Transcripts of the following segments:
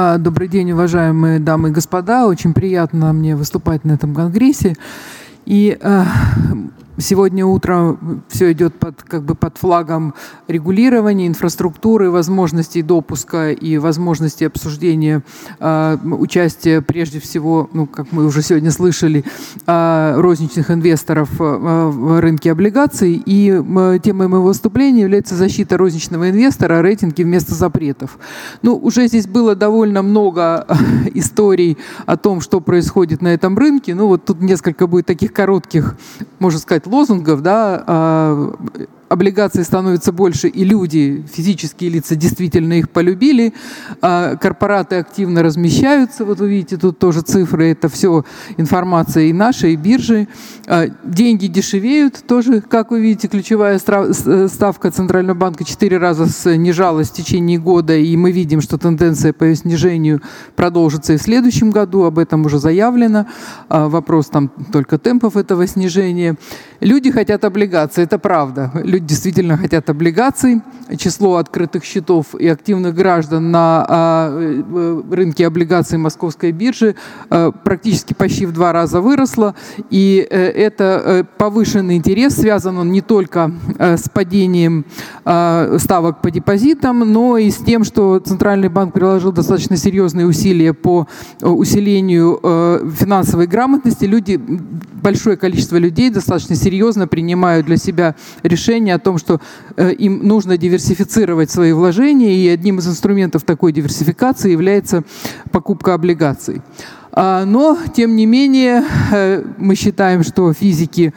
А, добрый день, уважаемые дамы и господа. Очень приятно мне выступать на этом конгрессе. И э, Сегодня утром все идет под, как бы под флагом регулирования инфраструктуры, возможностей допуска и возможности обсуждения э, участия, прежде всего, ну, как мы уже сегодня слышали, э, розничных инвесторов э, в рынке облигаций. И э, темой моего выступления является защита розничного инвестора, рейтинги вместо запретов. Ну, уже здесь было довольно много историй о том, что происходит на этом рынке. Ну, вот тут несколько будет таких коротких, можно сказать, лозунгов, да, а, облигаций становится больше, и люди, физические лица, действительно их полюбили. А, корпораты активно размещаются. Вот вы видите, тут тоже цифры. Это все информация и наша, и биржи. А, деньги дешевеют тоже, как вы видите, ключевая ставка Центрального банка четыре раза снижалась в течение года, и мы видим, что тенденция по ее снижению продолжится и в следующем году. Об этом уже заявлено. А, вопрос там только темпов этого снижения. Люди хотят облигации, это правда люди действительно хотят облигаций. Число открытых счетов и активных граждан на а, э, рынке облигаций Московской биржи э, практически почти в два раза выросло. И э, это повышенный интерес, связан он не только с падением ставок по депозитам, но и с тем, что Центральный банк приложил достаточно серьезные усилия по усилению финансовой грамотности. Люди, большое количество людей достаточно серьезно принимают для себя решения решение о том, что э, им нужно диверсифицировать свои вложения, и одним из инструментов такой диверсификации является покупка облигаций. А, но, тем не менее, э, мы считаем, что физики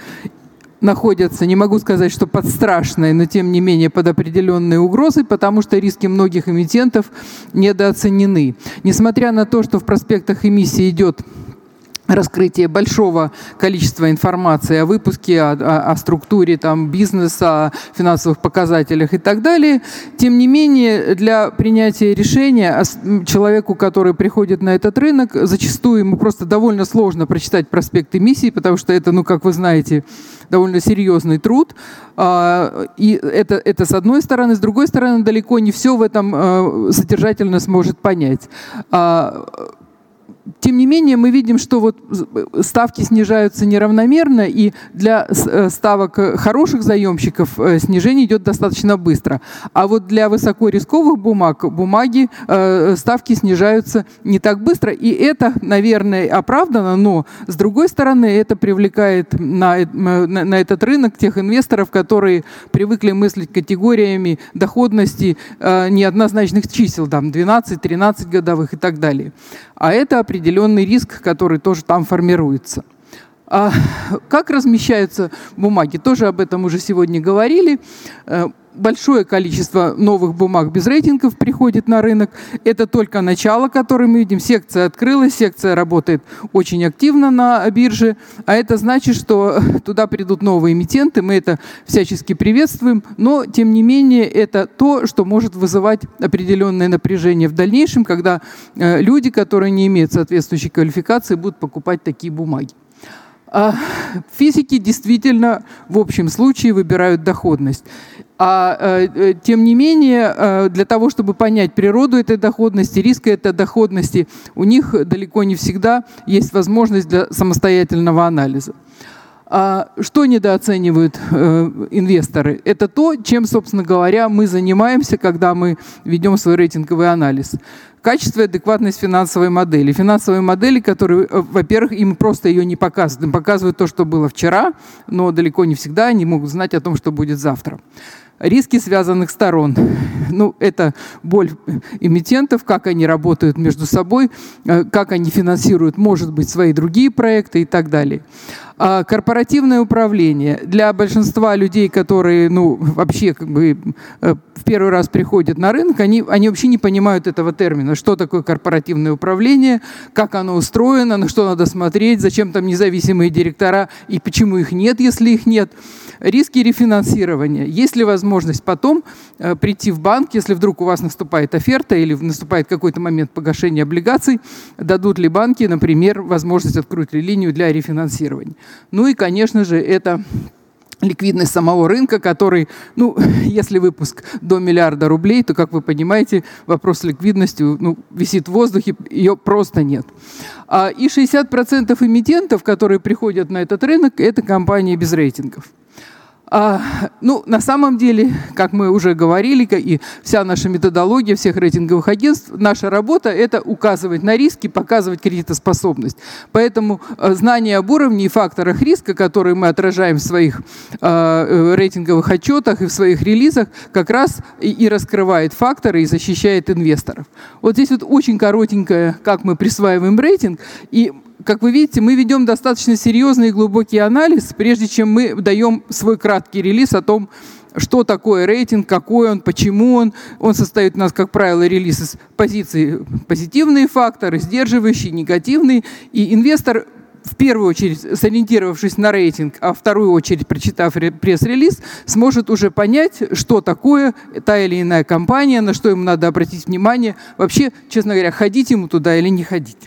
находятся, не могу сказать, что под страшной, но тем не менее под определенной угрозой, потому что риски многих эмитентов недооценены. Несмотря на то, что в проспектах эмиссии идет раскрытие большого количества информации о выпуске, о, о, о структуре там, бизнеса, о финансовых показателях и так далее. Тем не менее, для принятия решения человеку, который приходит на этот рынок, зачастую ему просто довольно сложно прочитать проспект эмиссии, потому что это, ну, как вы знаете, довольно серьезный труд. А, и это, это с одной стороны. С другой стороны, далеко не все в этом э, содержательно сможет понять. Тем не менее, мы видим, что вот ставки снижаются неравномерно, и для э, ставок хороших заемщиков э, снижение идет достаточно быстро. А вот для высокорисковых бумаг бумаги э, ставки снижаются не так быстро. И это, наверное, оправдано, но с другой стороны, это привлекает на, на, этот рынок тех инвесторов, которые привыкли мыслить категориями доходности неоднозначных чисел, там 12, 13 годовых и так далее. А это определенный риск, который тоже там формируется. А как размещаются бумаги? Тоже об этом уже сегодня говорили. Большое количество новых бумаг без рейтингов приходит на рынок. Это только начало, которое мы видим. Секция открылась, секция работает очень активно на бирже, а это значит, что туда придут новые эмитенты, мы это всячески приветствуем, но тем не менее это то, что может вызывать определенное напряжение в дальнейшем, когда э, люди, которые не имеют соответствующей квалификации, будут покупать такие бумаги. А физики действительно в общем случае выбирают доходность. А э, э, тем не менее, э, для того, чтобы понять природу этой доходности, риска этой доходности, у них далеко не всегда есть возможность для самостоятельного анализа. А что недооценивают инвесторы? Это то, чем, собственно говоря, мы занимаемся, когда мы ведем свой рейтинговый анализ. Качество и адекватность финансовой модели. Финансовые модели, которые, во-первых, им просто ее не показывают. Им показывают то, что было вчера, но далеко не всегда они могут знать о том, что будет завтра риски связанных сторон. Ну, это боль эмитентов, как они работают между собой, э, как они финансируют, может быть, свои другие проекты и так далее. А корпоративное управление для большинства людей, которые, ну, вообще как бы э, в первый раз приходят на рынок, они, они вообще не понимают этого термина, что такое корпоративное управление, как оно устроено, на что надо смотреть, зачем там независимые директора и почему их нет, если их нет. Риски рефинансирования. Есть ли возможность потом э, прийти в банк, если вдруг у вас наступает оферта или наступает какой-то момент погашения облигаций, дадут ли банки, например, возможность открыть ли линию для рефинансирования. Ну и, конечно же, это ликвидность самого рынка, который, ну, если выпуск до миллиарда рублей, то, как вы понимаете, вопрос ликвидности ну, висит в воздухе, ее просто нет. А, и 60% эмитентов, которые приходят на этот рынок, это компании без рейтингов. А, ну, на самом деле, как мы уже говорили, и вся наша методология всех рейтинговых агентств, наша работа – это указывать на риски, показывать кредитоспособность. Поэтому э, знание об уровне и факторах риска, которые мы отражаем в своих а, э, рейтинговых отчетах и в своих релизах, как раз и, и раскрывает факторы и защищает инвесторов. Вот здесь вот очень коротенькое, как мы присваиваем рейтинг, и как вы видите, мы ведем достаточно серьезный и глубокий анализ, прежде чем мы даем свой краткий релиз о том, что такое рейтинг, какой он, почему он. Он состоит у нас, как правило, релиз из позиции позитивные факторы, сдерживающие, негативные. И инвестор в первую очередь, сориентировавшись на рейтинг, а вторую очередь, прочитав пресс-релиз, сможет уже понять, что такое та или иная компания, на что ему надо обратить внимание. Вообще, честно говоря, ходить ему туда или не ходить.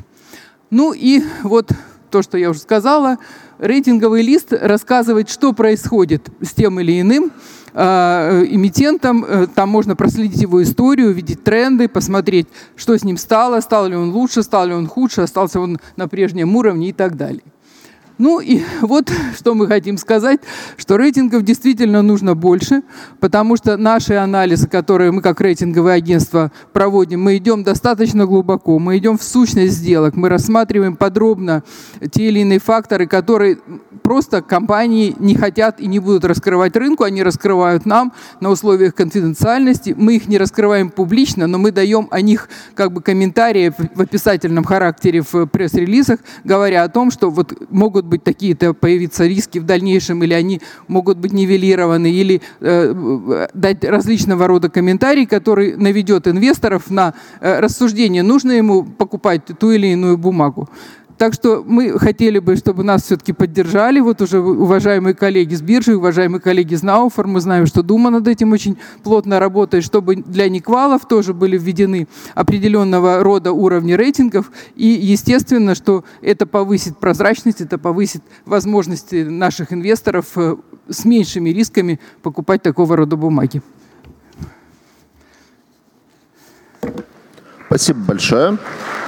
Ну и вот то, что я уже сказала, рейтинговый лист рассказывает, что происходит с тем или иным э, эмитентом. Э, там можно проследить его историю, увидеть тренды, посмотреть, что с ним стало, стал ли он лучше, стал ли он худше, остался он на прежнем уровне и так далее. Ну и вот что мы хотим сказать, что рейтингов действительно нужно больше, потому что наши анализы, которые мы как рейтинговое агентство проводим, мы идем достаточно глубоко, мы идем в сущность сделок, мы рассматриваем подробно те или иные факторы, которые просто компании не хотят и не будут раскрывать рынку, они раскрывают нам на условиях конфиденциальности. Мы их не раскрываем публично, но мы даем о них как бы комментарии в описательном характере в пресс-релизах, говоря о том, что вот могут быть такие-то появиться риски в дальнейшем, или они могут быть нивелированы, или э, дать различного рода комментарии, который наведет инвесторов на э, рассуждение, нужно ему покупать ту или иную бумагу. Так что мы хотели бы, чтобы нас все-таки поддержали. Вот уже уважаемые коллеги с биржи, уважаемые коллеги из Науфор, мы знаем, что Дума над этим очень плотно работает, чтобы для Никвалов тоже были введены определенного рода уровни рейтингов. И естественно, что это повысит прозрачность, это повысит возможности наших инвесторов э, с меньшими рисками покупать такого рода бумаги. Спасибо большое.